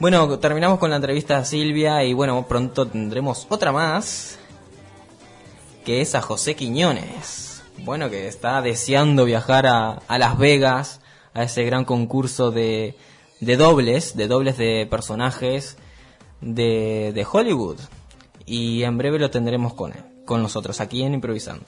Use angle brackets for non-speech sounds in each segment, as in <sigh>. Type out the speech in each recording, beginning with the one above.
Bueno, terminamos con la entrevista a Silvia y bueno, pronto tendremos otra más, que es a José Quiñones. Bueno, que está deseando viajar a, a Las Vegas, a ese gran concurso de, de dobles, de dobles de personajes de, de Hollywood. Y en breve lo tendremos con él, con nosotros aquí en Improvisando.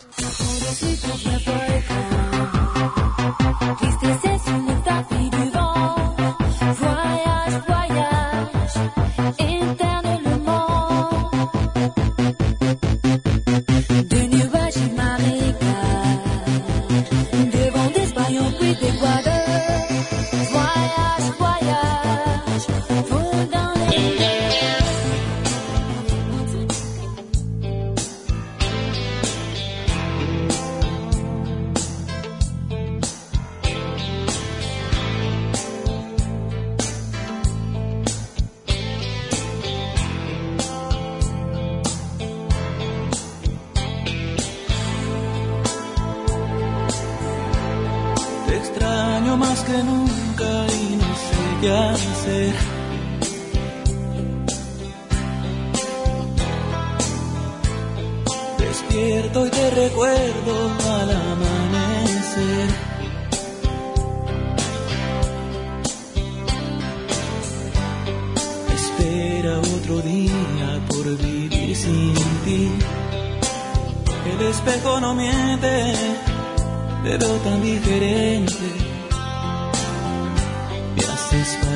Nunca y no sé qué hacer. Despierto y te recuerdo al amanecer. Espera otro día por vivir sin ti. El espejo no miente te veo tan diferente.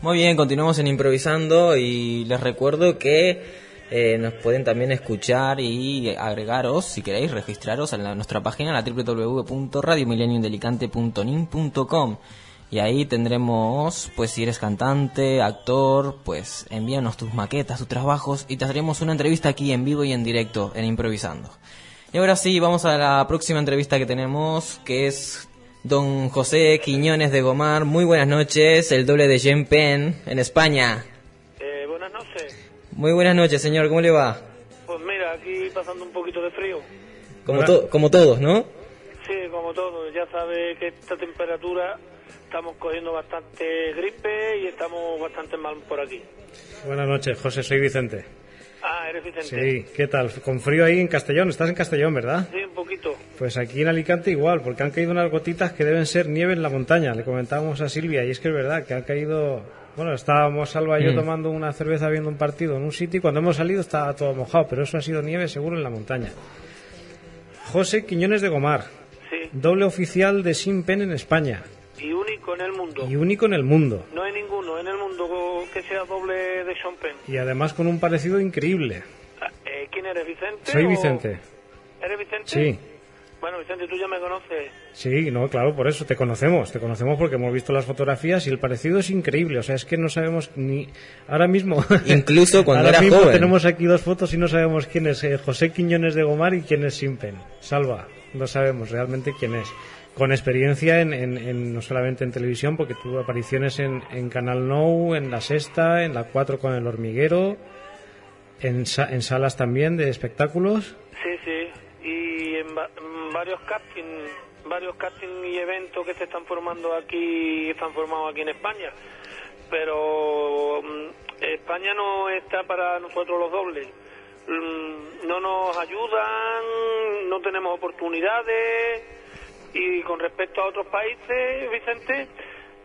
Muy bien, continuamos en improvisando y les recuerdo que eh, nos pueden también escuchar y agregaros, si queréis, registraros en la- nuestra página, la www.radiomileniumdelicante.nin.com y ahí tendremos, pues si eres cantante, actor, pues envíanos tus maquetas, tus trabajos y te haremos una entrevista aquí en vivo y en directo en Improvisando. Y ahora sí, vamos a la próxima entrevista que tenemos, que es don José Quiñones de Gomar. Muy buenas noches, el doble de Jean Penn en España. Eh, buenas noches. Muy buenas noches, señor, ¿cómo le va? Pues mira, aquí pasando un poquito de frío. Como, to- como todos, ¿no? Como todo, ya sabe que esta temperatura estamos cogiendo bastante gripe y estamos bastante mal por aquí. Buenas noches, José, soy Vicente. Ah, eres Vicente. Sí, ¿qué tal? Con frío ahí en Castellón, estás en Castellón, ¿verdad? Sí, un poquito. Pues aquí en Alicante igual, porque han caído unas gotitas que deben ser nieve en la montaña. Le comentábamos a Silvia, y es que es verdad que han caído. Bueno, estábamos Salva y yo Mm. tomando una cerveza viendo un partido en un sitio y cuando hemos salido estaba todo mojado, pero eso ha sido nieve seguro en la montaña. José Quiñones de Gomar, Sí, doble oficial de Simpen en España y único en el mundo. y único en el mundo. No hay ninguno en el mundo que sea doble de Sean Penn. Y además con un parecido increíble. Ah, eh, ¿Quién eres, Vicente? Soy o- Vicente. ¿Eres Vicente? Sí. Bueno, Vicente, tú ya me conoces. Sí, no, claro, por eso te conocemos, te conocemos porque hemos visto las fotografías y el parecido es increíble, o sea, es que no sabemos ni ahora mismo. <laughs> Incluso cuando ahora era mismo joven. tenemos aquí dos fotos y no sabemos quién es eh, José Quiñones de Gomar y quién es Simpen. Salva, no sabemos realmente quién es. con experiencia en, en- no solamente en televisión, porque tuvo apariciones en, en Canal Nou, en La Sexta, en La 4 con El Hormiguero, en, en salas también de espectáculos. Sí, sí. Y en, va- varios castings, varios casting y eventos que se están formando aquí, están formados aquí en España. Pero mm, España no está para nosotros los dobles. Mm, No nos ayudan, no tenemos oportunidades. Y con respecto a otros países, Vicente,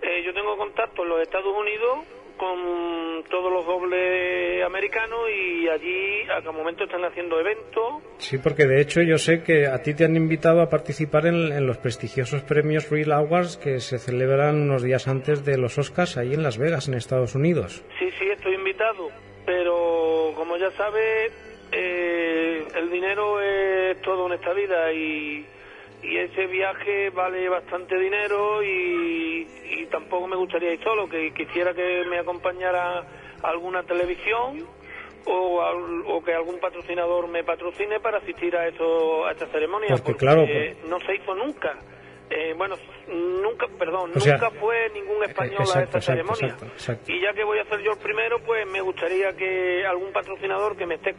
eh, yo tengo contacto en los Estados Unidos con todos los dobles americanos y allí a cada momento están haciendo eventos. Sí, porque de hecho yo sé que a ti te han invitado a participar en, en los prestigiosos premios Real Awards que se celebran unos días antes de los Oscars ahí en Las Vegas, en Estados Unidos. Sí, sí, estoy invitado, pero como ya sabes, eh, el dinero es todo en esta vida y, y ese viaje vale bastante dinero y, y tampoco me gustaría ir solo, que quisiera que me acompañara alguna televisión o, al- o que algún patrocinador me patrocine para asistir a, eso, a esta ceremonia, Porque, claro, no se hizo nunca. Eh, bueno, nunca, perdón, O sea, nunca fue ningún español a exacto, esta exacto, ceremonia. exacto. Y ya que voy a ser yo el primero, pues me gustaría que algún patrocinador que me esté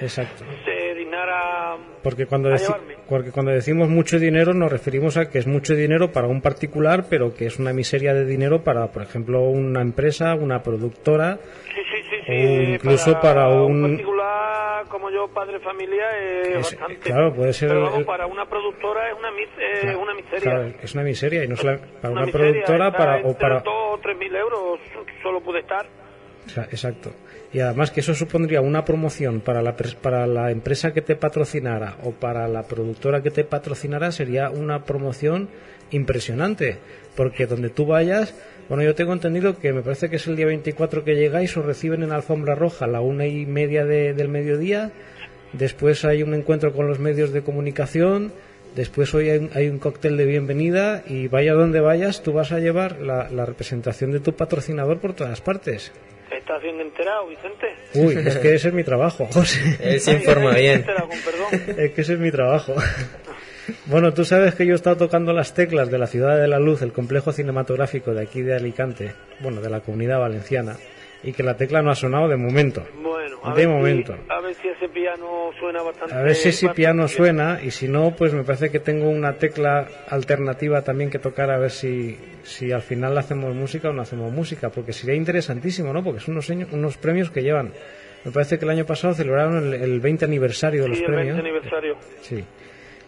Exacto. se dignara Porque cuando, a deci- llevarme. porque cuando decimos mucho dinero nos referimos a que es mucho dinero para un particular, pero que es una miseria de dinero para, por ejemplo, una empresa, una productora. Sí, sí, sí, sí. O eh, incluso para un- particular como yo, padre familia, es, Es- bastante. claro, puede ser Pero el- vamos, el- para una productora es una, mis- eh, una miseria. Claro, es una miseria y no para una, miseria, productora está para, o para dos o tres mil euros solo pude estar. O sea, Exacto. Y además que eso supondría una promoción para la, para la empresa que te patrocinara o para la productora que te patrocinara sería una promoción impresionante. Porque donde tú vayas, bueno, yo tengo entendido que me parece que es el día 24 que llegáis, os reciben en Alfombra Roja la una y media de- del mediodía. Después hay un encuentro con los medios de comunicación. Después hoy hay un, cóctel de bienvenida y vaya donde vayas, tú vas a llevar la representación de tu patrocinador por todas partes. ¿Estás bien enterado, Vicente? Uy, es que ese es mi trabajo, <laughs> José. Él se informa <laughs> bien. Es que ese es mi trabajo. Bueno, tú sabes que yo he estado tocando las teclas de la Ciudad de la Luz, el complejo cinematográfico de aquí de Alicante, bueno, de la comunidad valenciana, y que la tecla no ha sonado de momento. Bueno, a De ver si- momento. a ver si ese piano suena bastante. A ver si ese piano bien. suena, y si no, pues me parece que tengo una tecla alternativa también que tocar a ver si, si al final hacemos música o no hacemos música, porque sería interesantísimo, ¿no? Porque son unos, premios que llevan. Me parece que el año pasado celebraron el, el 20 aniversario de los Sí, el 20 premios. aniversario. Sí.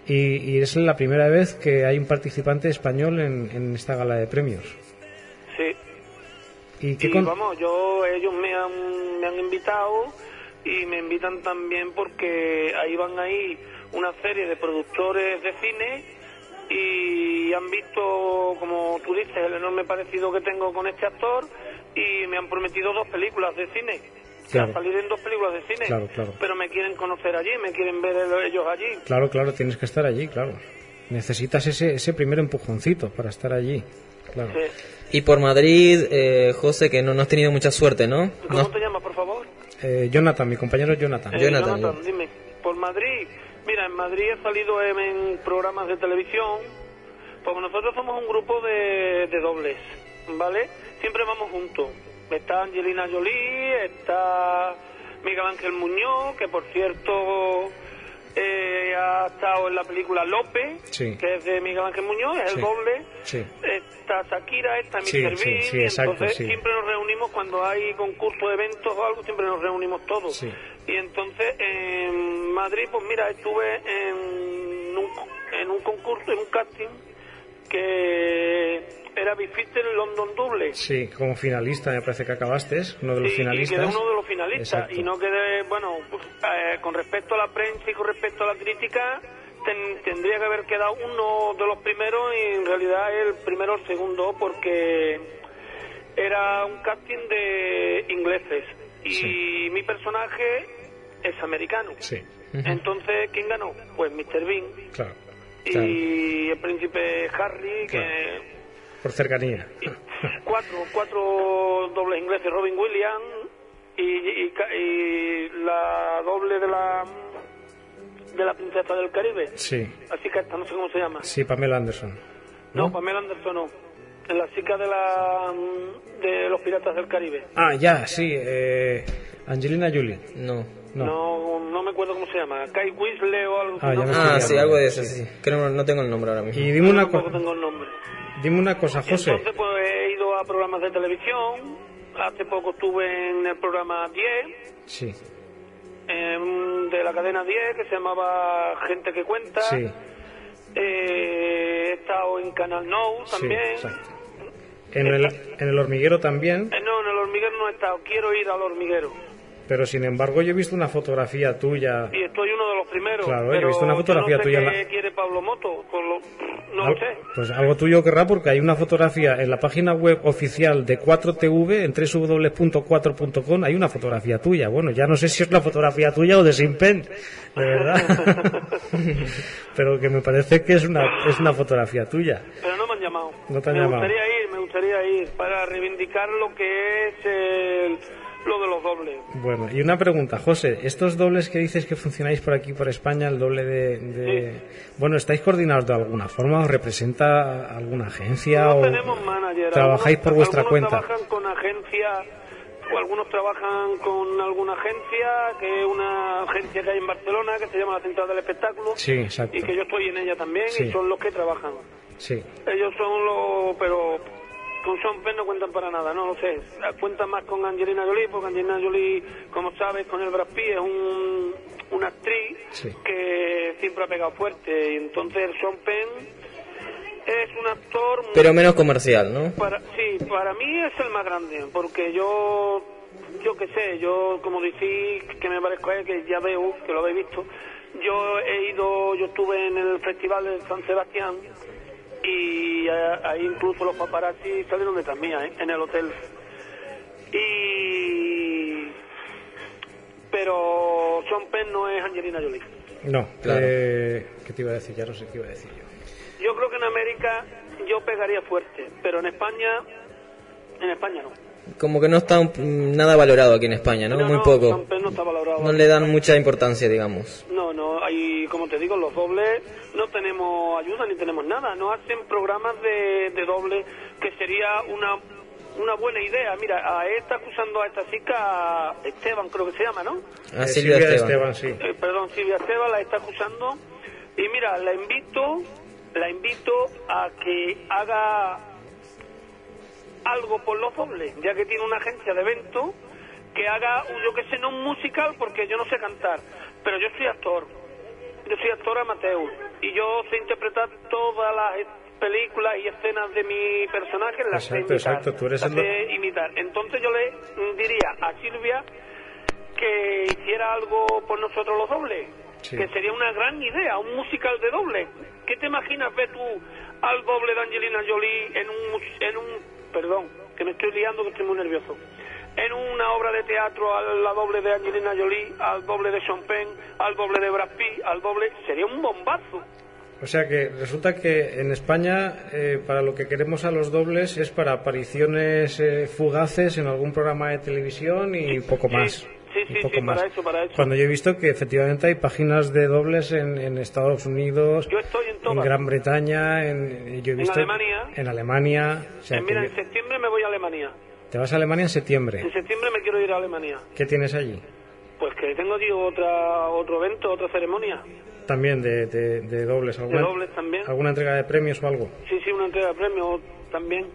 Y, y es la primera vez que hay un participante español en, en esta gala de premios. ¿Y qué Y con- vamos, yo, ellos me han, me han invitado y me invitan también porque ahí van ahí una serie de productores de cine y han visto, como tú dices, el enorme parecido que tengo con este actor y me han prometido dos películas de cine. Claro. A salir en dos películas de cine. Claro, claro. Pero me quieren conocer allí, me quieren ver el- ellos allí. Claro, claro, tienes que estar allí, claro. Necesitas ese, ese primer empujoncito para estar allí. Claro. Sí. Y por Madrid, eh, José, que no, no has tenido mucha suerte, ¿no? ¿Cómo No- te llamas, por favor? Eh, Jonathan, mi compañero Jonathan. Eh, Jonathan, yo. dime. Por Madrid. Mira, en Madrid he salido en, en programas de televisión. Porque nosotros somos un grupo de, de dobles, ¿vale? Siempre vamos juntos. Está Angelina Jolie, está Miguel Ángel Muñoz, que por cierto eh, ha estado en la película Lope, Sí. que es de Miguel Ángel Muñoz, es Sí. el doble. Sí. Está Shakira, está Mr. Bean, exacto, entonces siempre nos reunimos cuando hay concursos, eventos o algo, siempre nos reunimos todos. Y entonces en Madrid, pues mira, estuve en un, en un concurso, en un casting que era Bifiter London Double. Sí, como finalista me parece que acabaste, uno de los Y- y finalistas. quedé uno de los finalistas Exacto. y no quedé, bueno, pues, eh, con respecto a la prensa y con respecto a la crítica, ten- tendría que haber quedado uno de los primeros y en realidad el primero o el segundo porque era un casting de ingleses y Sí. mi personaje es americano. Sí, Entonces, ¿quién ganó? Pues Mr. Bean claro. claro, y el príncipe Harry, que Claro. Por cercanía. cuatro, cuatro dobles ingleses, Robin Williams y, y ca- y la doble de la de la princesa del Caribe. Sí, La chica esta, no sé cómo se llama. sí, Pamela Anderson. No, ¿No? Pamela Anderson no. La chica de la de los piratas del Caribe. Ah, ya, sí, eh, Angelina Jolie. No. No. No, no me acuerdo cómo se llama. Kai Weasley o algo así. Ah, Ah, sí, algo de eso, sí. Creo que no, tengo el nombre ahora mismo. Y dime una, Tampoco co- tengo el nombre. Dime una cosa, José. Entonces, pues he ido a programas de televisión. Hace poco estuve en el programa 10, Sí, em, de la cadena 10, que se llamaba Gente que Cuenta. sí, Eh, he estado en Canal No sí, también. exacto. En el, en el hormiguero también, Eh, no, en el hormiguero no he estado. Quiero ir al hormiguero. Pero sin embargo yo he visto una fotografía tuya. Y estoy uno de los primeros. Claro, he pero visto una fotografía yo no sé tuya en qué la- quiere Pablo Moto? Con lo- No Al- lo sé. Pues algo tuyo querrá porque hay una fotografía en la página web oficial de 4TV en www.4.com hay una fotografía tuya. Bueno, ya no sé si es la fotografía tuya o de Simpen, de verdad. <laughs> Pero que me parece que es una es una fotografía tuya. Pero no me han llamado. No te han me llamado. gustaría ir, me gustaría ir para reivindicar lo que es el- lo de los dobles. Bueno, y una pregunta, José, estos dobles que dices que funcionáis por aquí por España, el doble de, de- bueno, ¿estáis coordinados de alguna forma? ¿Os representa alguna agencia No o tenemos manager. trabajáis por vuestra algunos cuenta? trabajan con agencia o algunos trabajan con alguna agencia, que es una agencia que hay en Barcelona, que se llama la Central del Espectáculo. Sí, exacto. Y que yo estoy en ella también, Sí. y son los que trabajan. Sí. Ellos son los, pero con Sean Penn no cuentan para nada, no lo sé. Cuentan más con Angelina Jolie, porque Angelina Jolie, como sabes, con el Brad Pitt es un, una actriz Sí. que siempre ha pegado fuerte. Y entonces Sean Penn es un actor muy Pero menos comercial, ¿no? para, sí, para mí es el más grande, porque yo, yo qué sé, yo como decís que me parezco a él, que ya veo, que lo habéis visto, yo he ido, yo estuve en el Festival de San Sebastián y eh, ahí incluso los paparazzi salieron detrás mía, ¿eh? en el hotel. Y... Pero Sean Penn no es Angelina Jolie. No, Claro. eh, ¿qué te iba a decir? Ya no sé qué iba a decir yo. Yo creo que en América yo pegaría fuerte, pero en España, en España no. Como que no está nada valorado aquí en España, ¿no? Muy poco. Penn no está valorado. No le dan mucha importancia, digamos. No, no, hay, como te digo, los dobles no tenemos ayuda ni tenemos nada. No hacen programas de, de doble que sería una, una buena idea. Mira, a él está acusando a esta chica, Esteban creo que se llama, ¿no? A Eh, Silvia, Esteban. sí. Eh, perdón, Silvia Esteban la está acusando. Y mira, la invito, la invito a que haga algo por los dobles, ya que tiene una agencia de eventos, que haga, yo que sé, no un musical, porque yo no sé cantar, pero yo soy actor. Yo soy actor amateur y yo sé interpretar todas las películas y escenas de mi personaje, las Exacto, imitar. exacto, tú eres las el- sé imitar. Entonces yo le diría a Silvia que hiciera algo por nosotros los dobles, Sí. que sería una gran idea, un musical de doble. ¿Qué te imaginas ver tú al doble de Angelina Jolie en un, en un, perdón, que me estoy liando que estoy muy nervioso, en una obra de teatro a la doble de Angelina Jolie, al doble de Sean Penn, al doble de Brad Pitt, al doble, sería un bombazo. O sea que resulta que en España eh, para lo que queremos a los dobles es para apariciones eh, fugaces en algún programa de televisión y poco más. sí, sí, poco sí, más. para eso, para eso. Cuando yo he visto que efectivamente hay páginas de dobles en, en Estados Unidos, Yo estoy en. Gran Bretaña, en, yo he En visto Alemania. en Alemania. o sea Eh, que mira, yo- en septiembre me voy a Alemania. Te vas a Alemania en septiembre. En septiembre me quiero ir a Alemania. ¿Qué tienes allí? Pues que tengo tío, otra, otro evento, otra ceremonia. También de, de, de dobles. De ¿Alguna, dobles también. ¿Alguna entrega de premios o algo? Sí, sí, una entrega de premios también.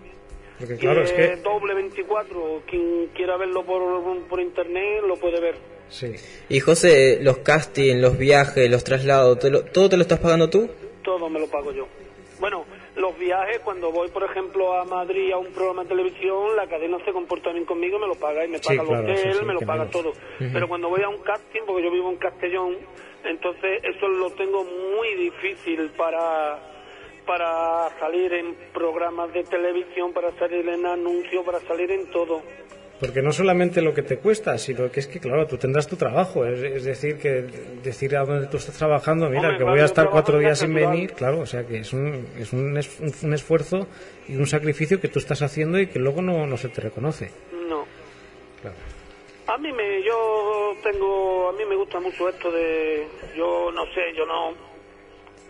Porque claro, y, es que... doble 24, quien quiera verlo por, por internet lo puede ver. Sí. Y José, los castings, los viajes, los traslados, ¿te lo- ¿todo te lo estás pagando tú? Todo me lo pago yo. Bueno, los viajes, cuando voy, por ejemplo, a Madrid a un programa de televisión, la cadena se comporta bien conmigo, me lo paga y me Sí, paga el claro, hotel, sí, me lo paga menos. todo. Pero cuando voy a un casting, porque yo vivo en Castellón, entonces eso lo tengo muy difícil para para salir en programas de televisión, para salir en anuncios, para salir en todo. Porque no solamente lo que te cuesta, sino que es que, claro, tú tendrás tu trabajo. Es, es decir, que decir a dónde tú estás trabajando, mira, Hombre, que voy a estar cuatro días sin venir, claro, o sea que es un, es un, es un- un esfuerzo y un sacrificio que tú estás haciendo y que luego no, no se te reconoce. No. Claro. A mí me, yo tengo, a mí me gusta mucho esto de, yo no sé, yo no,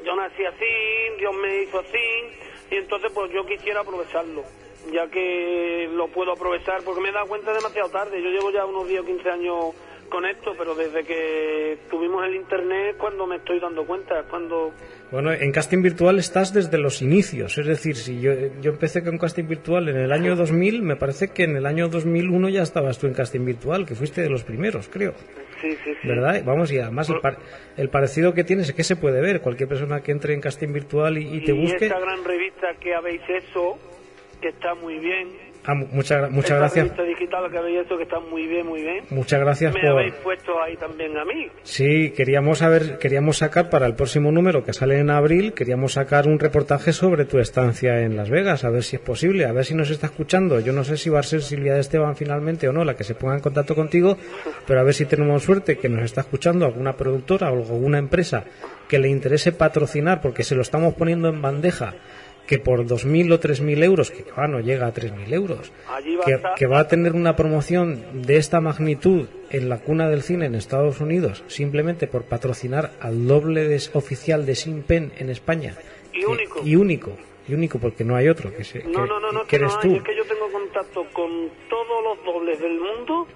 yo nací así, Dios me hizo así, y entonces pues yo quisiera aprovecharlo, ya que lo puedo aprovechar, porque me he dado cuenta demasiado tarde, yo llevo ya unos 10 o 15 años con esto, pero desde que tuvimos el internet, cuando me estoy dando cuenta, cuando Bueno, en casting virtual estás desde los inicios, es decir, si yo, yo empecé con casting virtual en el año 2000, me parece que en el año 2001 ya estabas tú en casting virtual, que fuiste de los primeros, creo. sí, sí, sí. ¿Verdad? Vamos, y además el, par- el parecido que tienes es que se puede ver. Cualquier persona que entre en casting virtual y, y te busque. esta gran revista que habéis hecho, que está muy bien. Ah, mu- muchas, muchas esta gracias. revista digital que habéis hecho, que está muy bien, muy bien. Muchas gracias Me por. habéis puesto ahí también a mí. Sí, queríamos saber, queríamos sacar para el próximo número que sale en abril, queríamos sacar un reportaje sobre tu estancia en Las Vegas, a ver si es posible, a ver si nos está escuchando. Yo no sé si va a ser Silvia de Esteban finalmente o no la que se ponga en contacto contigo, pero a ver si tenemos suerte que nos está escuchando alguna productora o alguna empresa que le interese patrocinar, porque se lo estamos poniendo en bandeja, que por 2.000 o 3.000 euros, que ah, no llega a 3.000 euros, que, que va a tener una promoción de esta magnitud en la cuna del cine en Estados Unidos, simplemente por patrocinar al doble de- oficial de Sin Pen en España. Y Que- único. Y único. Y único, porque no hay otro. Que, se- No, que- no, no, no, que no eres hay. tú. Es que yo tengo contacto con todos los dobles del mundo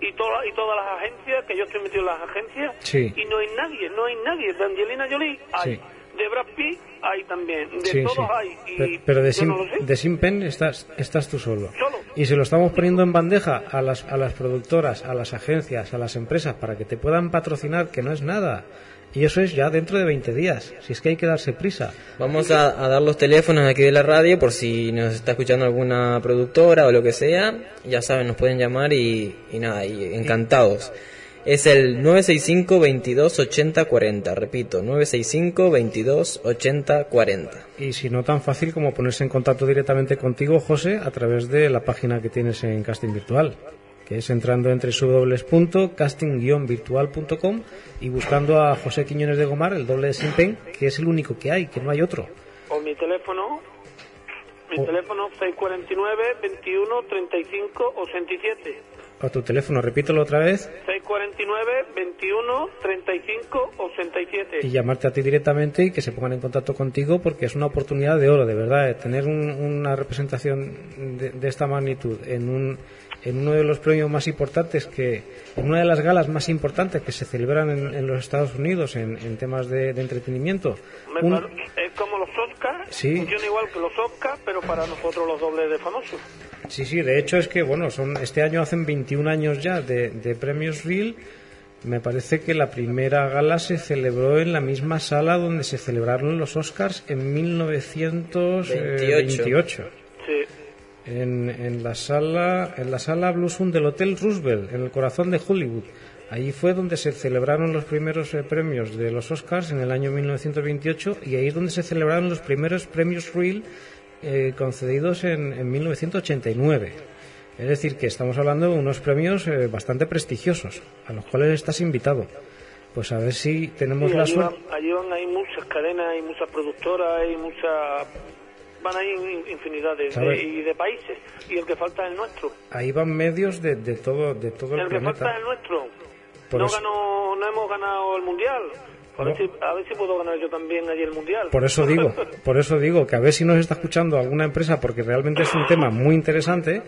y, toda, y todas las agencias, que yo estoy metido en las agencias, Sí. y no hay nadie, no hay nadie. De Angelina Jolie hay, Sí. De Brad Pitt hay también, de Sí, todos sí. hay. Y Pe- Pero de Sin, no de Sin Pen estás, estás tú solo. Solo. Y se lo estamos poniendo en bandeja a las, a las productoras, a las agencias, a las empresas, para que te puedan patrocinar, que no es nada. Y eso es ya dentro de 20 días. Si es que hay que darse prisa. Vamos a, a dar los teléfonos aquí de la radio por si nos está escuchando alguna productora o lo que sea. Ya saben, nos pueden llamar y, y nada, y encantados. Es el 965 22 80 40. Repito, 965 22 80 40. Y si no tan fácil como ponerse en contacto directamente contigo, José, a través de la página que tienes en Casting Virtual, que es entrando entre www.casting-virtual.com y buscando a José Quiñones de Gomar, el doble de Simpen, que es el único que hay, que no hay otro. O mi teléfono, mi teléfono 649 21 35 87. A tu teléfono, repítelo otra vez, 649 21 35 87. y llamarte a ti directamente y que se pongan en contacto contigo porque es una oportunidad de oro, de verdad, eh, tener un- una representación de, de esta magnitud en un en uno de los premios más importantes que en una de las galas más importantes que se celebran en, en los Estados Unidos en, en temas de, de entretenimiento Me un- par- es como los Oscars, Sí. funciona igual que los Oscars, pero para nosotros los dobles de famosos. sí sí de hecho es que bueno son este año hacen 21 años ya de, de premios Real me parece que la primera gala se celebró en la misma sala donde se celebraron los Oscars en 1928 Sí. En, en la sala en la sala Blue Sun del Hotel Roosevelt en el corazón de Hollywood Ahí fue donde se celebraron los primeros eh, premios de los Oscars en el año 1928 y ahí es donde se celebraron los primeros premios Real eh, concedidos en, en 1989. Es decir, que estamos hablando de unos premios eh, bastante prestigiosos a los cuales estás invitado. Pues a ver si tenemos Sí, la allí, van, suerte. allí van, hay muchas cadenas, hay muchas productoras, hay muchas... Van ahí in- infinidad de, y de países. Y el que falta es el nuestro. Ahí van medios de, de todo, de todo el, El que falta es el nuestro. Por no, eso- ganó, no hemos ganado el Mundial. A ver, si, a ver si puedo ganar yo también allí el Mundial. Por eso digo, <laughs> por eso digo que a ver si nos está escuchando alguna empresa, porque realmente es un tema muy interesante,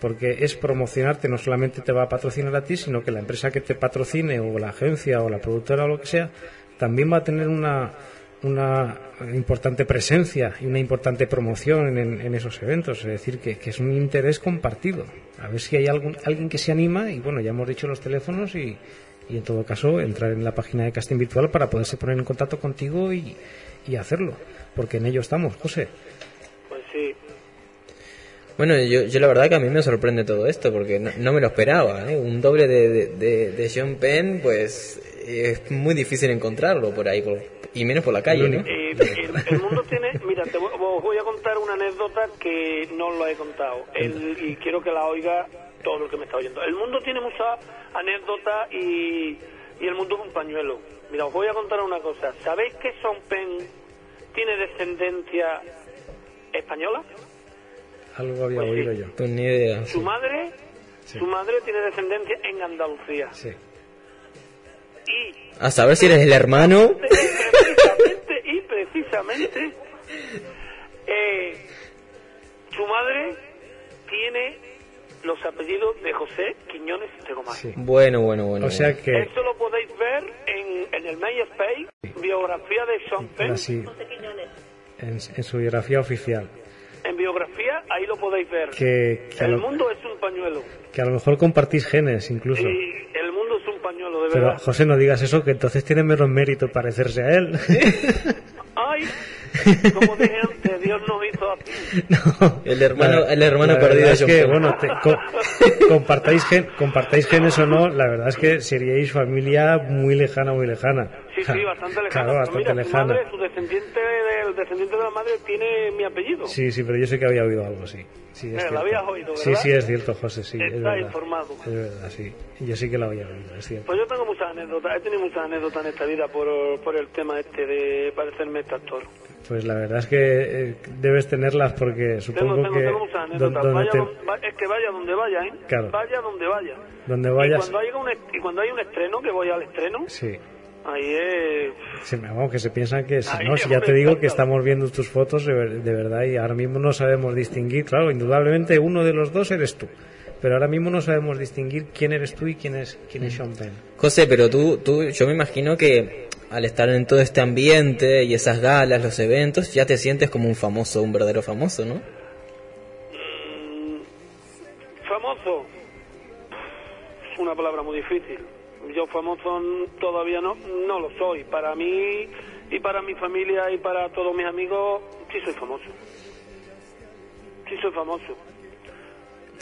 porque es promocionarte, no solamente te va a patrocinar a ti, sino que la empresa que te patrocine o la agencia o la productora o lo que sea, también va a tener una, una importante presencia y una importante promoción en, en esos eventos. Es decir, que, que es un interés compartido. A ver si hay algún, alguien que se anima y bueno, ya hemos dicho los teléfonos y, y en todo caso entrar en la página de casting virtual para poderse poner en contacto contigo y, y hacerlo, porque en ello estamos, José. Pues sí. Bueno, yo, yo la verdad que a mí me sorprende todo esto porque no, no me lo esperaba. ¿eh? Un doble de, de, de, de Sean Penn, pues es muy difícil encontrarlo por ahí, por- y menos por la calle, ¿no? Eh, el, el mundo tiene, mira, te voy, os voy a contar una anécdota que no os la he contado El- y quiero que la oiga todo el que me está oyendo. El mundo tiene muchas anécdotas y, y el mundo es un pañuelo. Mira, os voy a contar una cosa. ¿Sabéis que Sean Penn tiene descendencia española? Algo había Pues sí. oído yo. Pues ni idea. Su madre Sí. Su madre tiene descendencia en Andalucía. Sí. Y A saber si eres el hermano. precisamente, y precisamente, eh, su madre tiene los apellidos de José Quiñones de Gomar. Sí. Bueno, bueno, bueno. O sea que Eso lo podéis ver en, en el MySpace, biografía de Sean Penn. así en, en su biografía oficial En biografía, ahí lo podéis ver. que, que, a el lo, mundo es un pañuelo. que a lo mejor compartís genes incluso. Y el Pero. José, no digas eso, que entonces tiene menos mérito parecerse a él. Ay, como dije <laughs> antes, Dios nos hizo así. <laughs> No. El hermano- La- el hermano la perdido Es que, bueno, te- co- <laughs> compartáis, gen- compartáis genes o no, la verdad es que seríais familia muy lejana, muy lejana. Sí, sí, bastante lejano. Claro, Pero bastante mira, su lejana. madre, su descendiente, del descendiente de la madre tiene mi apellido. Sí, sí, pero yo sé que había oído algo, sí. sí es Eh, lo cierto. habías oído, Sí, ¿verdad? sí, es cierto, José, sí. es Está verdad. informado. Es verdad, sí. Yo sí que lo había oído, es cierto. Pues yo tengo muchas anécdotas, he tenido muchas anécdotas en esta vida por, por el tema este de parecerme este actor. Pues la verdad es que eh, debes tenerlas porque supongo Tengo, tengo, que tengo donde, Vaya te- es que vaya donde vaya, ¿eh? Claro. Vaya donde vaya. donde Y vayas... cuando, un, y cuando hay un estreno, que voy al estreno, Sí. ahí es... Sí, vamos, que se piensan que si Ahí no, si ya te digo que estamos viendo tus fotos de, de verdad y ahora mismo no sabemos distinguir, claro, indudablemente uno de los dos eres tú, pero ahora mismo no sabemos distinguir quién eres tú y quién es quién es Sean Penn. José, pero tú, tú, yo me imagino que al estar en todo este ambiente y esas galas, los eventos, ya te sientes como un famoso, un verdadero famoso, ¿no? mm, famoso. Es una palabra muy difícil. Yo famoso todavía no, no lo soy. Para mí y para mi familia y para todos mis amigos, sí soy famoso. Sí soy famoso.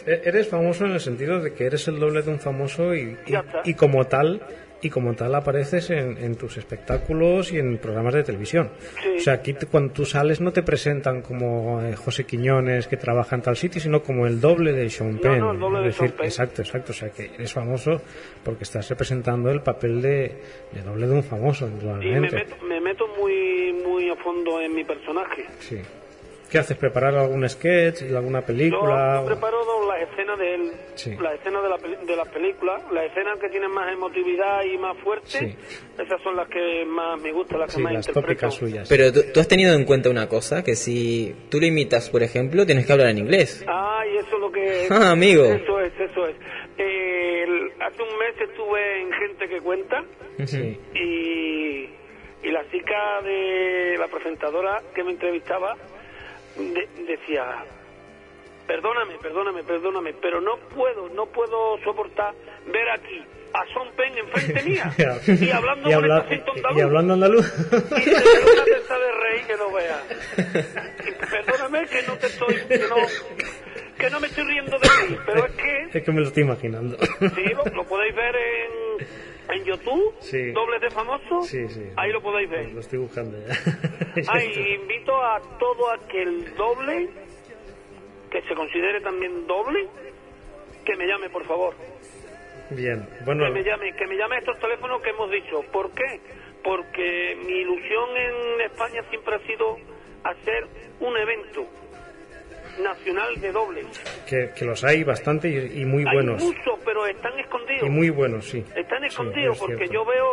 E- Eres famoso en el sentido de que eres el doble de un famoso y, y- y como tal y como tal apareces en, en tus espectáculos y en programas de televisión. Sí. O sea, aquí te- cuando tú sales no te presentan como eh, José Quiñones que trabaja en tal sitio, sino como el doble de Sean No, Penn. no, el doble Es de decir, Sean Penn. Exacto, exacto. O sea, que eres famoso porque estás representando el papel de, de doble de un famoso, Y me meto, me meto muy, muy a fondo en mi personaje. Sí. ¿Qué haces? ¿Preparar algún sketch, alguna película? Yo o- preparo las escenas de él, Sí. las escenas de la, de las películas, las escenas que tienen más emotividad y más fuerte, Sí. esas son las que más me gustan, las que Sí, más las interpreto. tópicas suyas. Pero tú, tú has tenido en cuenta una cosa, que si tú lo imitas, por ejemplo, tienes que hablar en inglés. Ah, y eso es lo que... <laughs> Ah, amigo. Eso es, eso es. Eh, el- hace un mes estuve en Gente que Cuenta Sí. y, y la chica de la presentadora que me entrevistaba de- decía, perdóname, perdóname, perdóname, pero no puedo, no puedo soportar ver aquí a Son Pen enfrente <laughs> mía y hablando y, con habla- este y andaluz. hablando andaluz. <laughs> Y una testa de rey que no vea. Y Perdóname que no te estoy, que no, que no me estoy riendo de ti, pero es que es que me lo estoy imaginando. sí, lo, lo podéis ver en, en YouTube, Sí. doble de famoso, Sí, sí. ahí lo podéis ver. Lo estoy buscando <laughs> ya. Ay, invito a todo aquel doble que se considere también doble que me llame, por favor. Bien, bueno, que me llame, que me llame a estos teléfonos que hemos dicho. ¿Por qué? Porque mi ilusión en España siempre ha sido hacer un evento nacional de dobles. que, que los hay bastante y, y muy buenos. Hay muchos, pero están escondidos. Y muy buenos, sí. Están Sí, es porque yo veo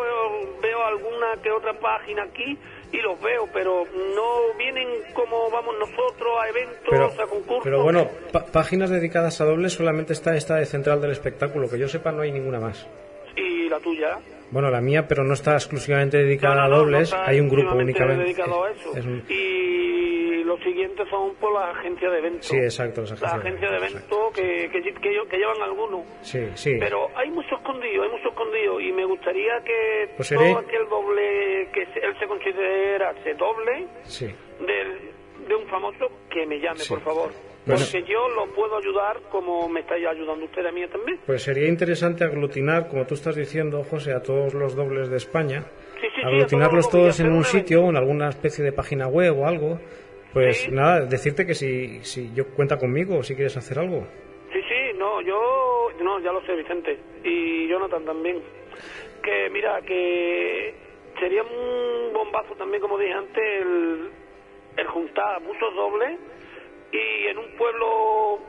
veo alguna que otra página aquí y los veo, pero no vienen como vamos nosotros a eventos, Pero, a concursos. pero bueno, páginas dedicadas a dobles solamente está esta de Central del Espectáculo, que yo sepa no hay ninguna más. Y la tuya. Bueno, la mía, pero no está exclusivamente dedicada No, no, a no, no dobles, está hay un grupo únicamente. dedicado a eso. es un- Y los siguientes son por la agencia de eventos. Sí, exacto, las La agencias de agencia de eventos, que, que, que, llevan algunos. Sí, sí. Pero hay mucho escondido, hay mucho escondido y me gustaría que Pues todo seré- aquel doble que se- él se considerase doble sí. del- de un famoso que me llame, Sí. por favor. Bueno. Porque yo lo puedo ayudar como me estáis ayudando usted a mí también. Pues sería interesante aglutinar, como tú estás diciendo, José, a todos los dobles de España, Sí, sí, sí, aglutinarlos a todos todos en un sitio, en alguna especie de página web o algo. Pues Sí. nada, decirte que si, si yo cuenta conmigo, si quieres hacer algo. Sí, sí, no, yo, no, ya lo sé, Vicente, y Jonathan también. Que mira, que sería un bombazo también, como dije antes, el, el juntar muchos dobles y en un pueblo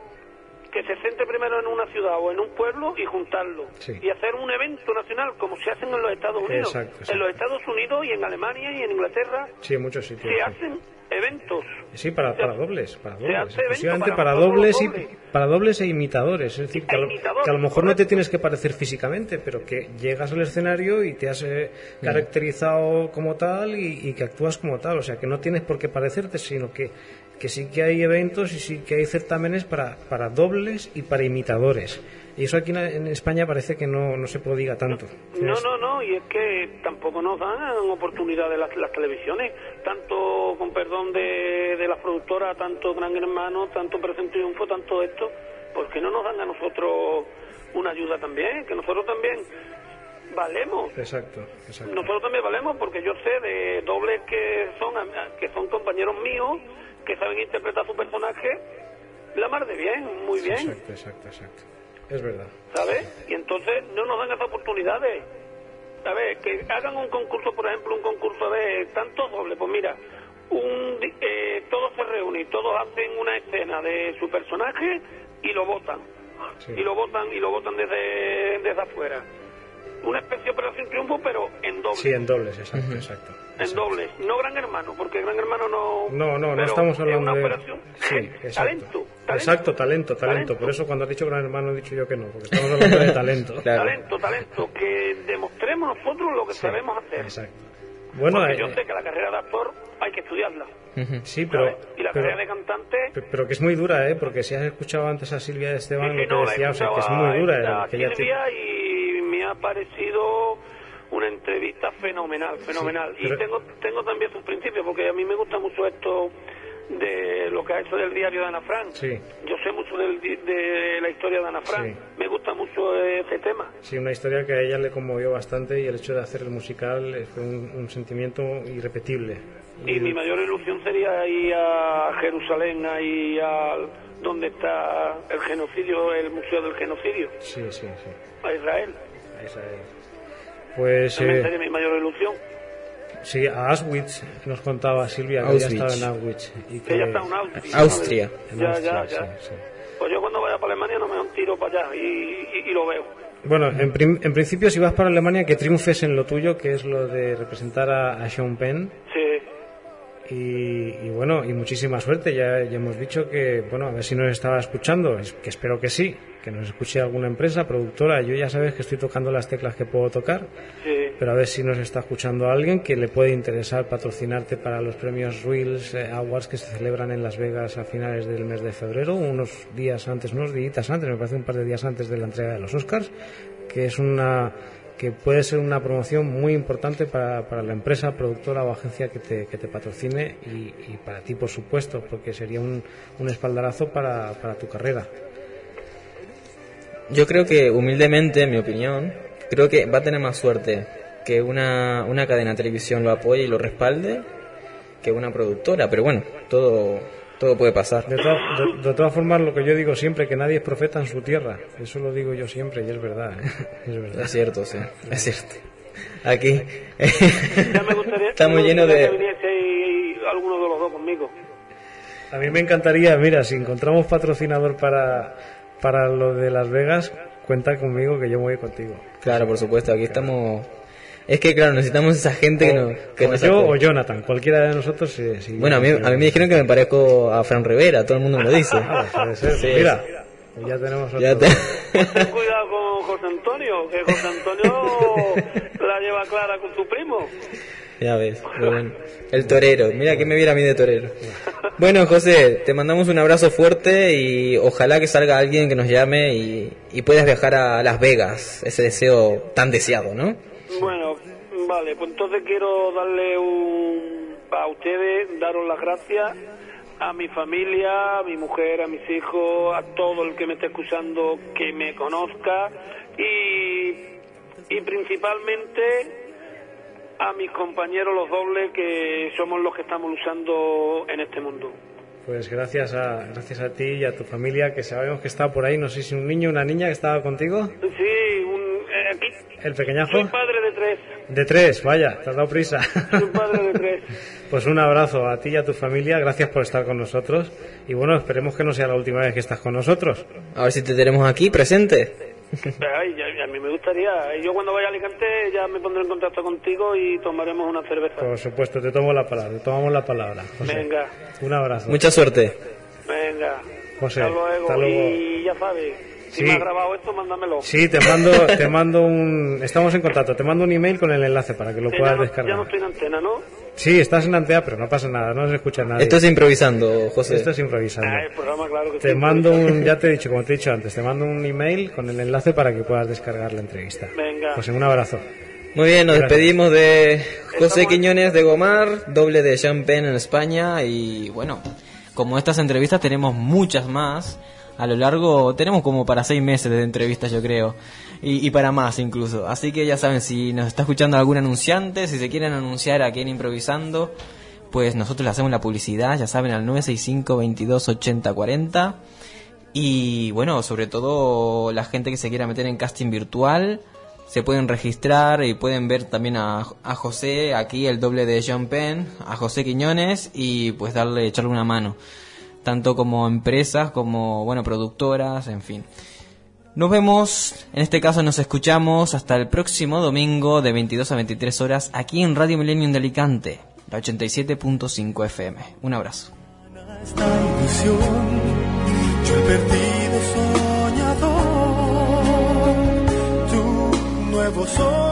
que se centre primero en una ciudad o en un pueblo y juntarlo. Sí. Y hacer un evento nacional como se hacen en los Estados Unidos. Exacto, exacto. En los Estados Unidos y en Alemania y en Inglaterra Sí, en muchos sitios. se sí. hacen eventos. Sí, para, para dobles, para dobles, exclusivamente para dobles y para dobles e imitadores, es decir, que a, lo, imitadores, que a lo mejor no te tienes que parecer físicamente, pero que llegas al escenario y te has eh, caracterizado como tal y, y que actúas como tal, o sea, que no tienes por qué parecerte, sino que, que sí que hay eventos y sí que hay certámenes para, para dobles y para imitadores. Y eso aquí en, España parece que no, no se prodiga tanto. No, no, no, y es que tampoco nos dan oportunidades las, las televisiones, tanto con perdón de, de las productoras, tanto Gran Hermano, tanto Presente Triunfo, tanto esto, ¿por qué no nos dan a nosotros una ayuda también? Que nosotros también valemos. Exacto, exacto. Nosotros también valemos porque yo sé de dobles que son que son compañeros míos que saben interpretar su personaje la mar de bien, muy bien. Exacto, exacto, exacto. Es verdad. ¿sabes? Y entonces no nos dan esas oportunidades. A ver, que hagan un concurso, por ejemplo, un concurso de tantos dobles, pues mira, un, eh, todos se reúnen, todos hacen una escena de su personaje y lo votan. Sí. Y lo votan y lo votan desde, desde afuera. Una especie de operación triunfo, pero en doble. Sí, en dobles, exacto, exacto. en dobles, no Gran Hermano, porque Gran Hermano no. No, no, no estamos es hablando una de... operación. Sí, exacto. talento, talento. Exacto, talento, talento. Por eso cuando has dicho gran hermano he dicho yo que no, porque estamos hablando de talento. <laughs> Claro. Talento, talento, que demostremos nosotros lo que Sí, sabemos hacer. Exacto. Bueno, Porque eh, yo sé que la carrera de actor hay que estudiarla. Sí, pero, ¿sabes? y la pero, carrera de cantante, pe- pero que es muy dura, ¿eh? Porque si has escuchado antes a Silvia Esteban, sí, lo sí, que no, la he decía, o sea, que es muy dura. eh, que ella y ha parecido una entrevista fenomenal, fenomenal. pero- Y tengo, tengo también sus principios, porque a mí me gusta mucho esto de lo que ha hecho del diario de Ana Frank. Sí. Yo sé mucho del de la historia de Ana Frank. Sí. Me gusta mucho ese tema. Sí, una historia que a ella le conmovió bastante y el hecho de hacer el musical eh, fue un, un sentimiento irrepetible. Y mi mayor ilusión sería ir a Jerusalén, ahí al donde está el genocidio, el Museo del Genocidio, Sí, sí, sí. a Israel. Esa es. Pues También eh, sería mi mayor ilusión. sí, a Auschwitz nos contaba Silvia que ella Auschwitz. estaba en Auschwitz. Y que, Ella está en Austria. Austria. en Ya, Austria, ya, ya. sí, sí. Pues yo cuando vaya para Alemania no me doy un tiro para allá y, y- y lo veo. Bueno, en, prim- en principio si vas para Alemania que triunfes en lo tuyo, que es lo de representar a, a Sean Penn. Sí, Y, y bueno, y muchísima suerte. Ya, ya hemos dicho que, bueno, a ver si nos estaba escuchando, es- que espero que sí, que nos escuche alguna empresa, productora. Yo ya sabes que estoy tocando las teclas que puedo tocar, sí. pero a ver si nos está escuchando alguien que le puede interesar patrocinarte para los premios Reels eh, Awards que se celebran en Las Vegas a finales del mes de febrero, unos días antes, unos días antes, me parece un par de días antes de la entrega de los Oscars, que es una que puede ser una promoción muy importante para, para la empresa, productora o agencia que te, que te patrocine y, y para ti, por supuesto, porque sería un, un espaldarazo para, para tu carrera. Yo creo que, humildemente, en mi opinión, creo que va a tener más suerte que una, una cadena de televisión lo apoye y lo respalde que una productora. Pero bueno, todo, todo puede pasar. De, todas- de- de todas formas, lo que yo digo siempre, que nadie es profeta en su tierra. Eso lo digo yo siempre y es verdad. ¿eh? Es verdad. Es cierto, sí, es cierto. Aquí Ya me gustaría, estamos llenos de... alguno de los dos conmigo. A mí me encantaría, mira, si encontramos patrocinador para, para lo de Las Vegas, cuenta conmigo que yo voy contigo. Claro, por supuesto, aquí estamos... Es que, claro, necesitamos esa gente que, no, que o nos yo o Jonathan, cualquiera de nosotros. sí, sí, Bueno, a mí, a mí me dijeron que me parezco a Fran Rivera, todo el mundo me lo dice. <laughs> Ah, puede ser. Sí, Mira, ya tenemos Ya otro. te- Ten cuidado con José Antonio, que José Antonio <laughs> la lleva clara con su primo. Ya ves, bueno. el torero, mira que me viera a mí de torero. Bueno, José, te mandamos un abrazo fuerte y ojalá que salga alguien que nos llame y, y puedas viajar a Las Vegas, ese deseo tan deseado, ¿no? Bueno, vale, pues entonces quiero darle un... a ustedes, daros las gracias a mi familia, a mi mujer, a mis hijos, a todo el que me esté escuchando que me conozca y, y principalmente a mis compañeros los dobles que somos los que estamos luchando en este mundo. Pues gracias a, gracias a ti y a tu familia, que sabemos que está por ahí. No sé si un niño o una niña que estaba contigo. Sí, El pequeñajo. soy padre de tres. De tres, vaya, te has dado prisa. Soy un padre de tres. <laughs> Pues un abrazo a ti y a tu familia, gracias por estar con nosotros y bueno, esperemos que no sea la última vez que estás con nosotros. A ver si te tenemos aquí presente. Ay, a mí me gustaría. Yo cuando vaya a Alicante ya me pondré en contacto contigo y tomaremos una cerveza. Por supuesto, te tomo la palabra, te tomamos la palabra. José. Venga, Un abrazo. Mucha suerte. venga. José, hasta luego. hasta luego. Y ya sabes, si Sí. me has grabado esto, mándamelo. Sí, te mando, te mando un, estamos en contacto, te mando un email con el enlace para que lo Eh, puedas ya, no, descargar. ya no estoy en antena, ¿no? Sí, estás en Antea, pero no pasa nada, no se escucha nadie. Esto es improvisando, José. Esto es improvisando. Ah, el programa, claro que Te sí. mando un, ya te he dicho, como te he dicho antes, te mando un email con el enlace para que puedas descargar la entrevista. Venga. Pues un abrazo. Muy bien, nos Gracias. despedimos de José Estamos- Quiñones de Gomar, doble de Champagne en España y bueno, como estas entrevistas tenemos muchas más. A lo largo, tenemos como para seis meses de entrevistas yo creo, y, y para más incluso. Así que ya saben, si nos está escuchando algún anunciante, si se quieren anunciar aquí en Improvisando, pues nosotros le hacemos la publicidad, ya saben, al 965 22 80 40. Y bueno, sobre todo la gente que se quiera meter en casting virtual, se pueden registrar y pueden ver también a, José, aquí el doble de John Penn, a José Quiñones y pues darle, echarle una mano. Tanto como empresas, como, bueno, productoras, en fin. Nos vemos, en este caso nos escuchamos hasta el próximo domingo de 22 a 23 horas aquí en Radio Millennium de Alicante, la 87.5 FM. Un abrazo. Perdido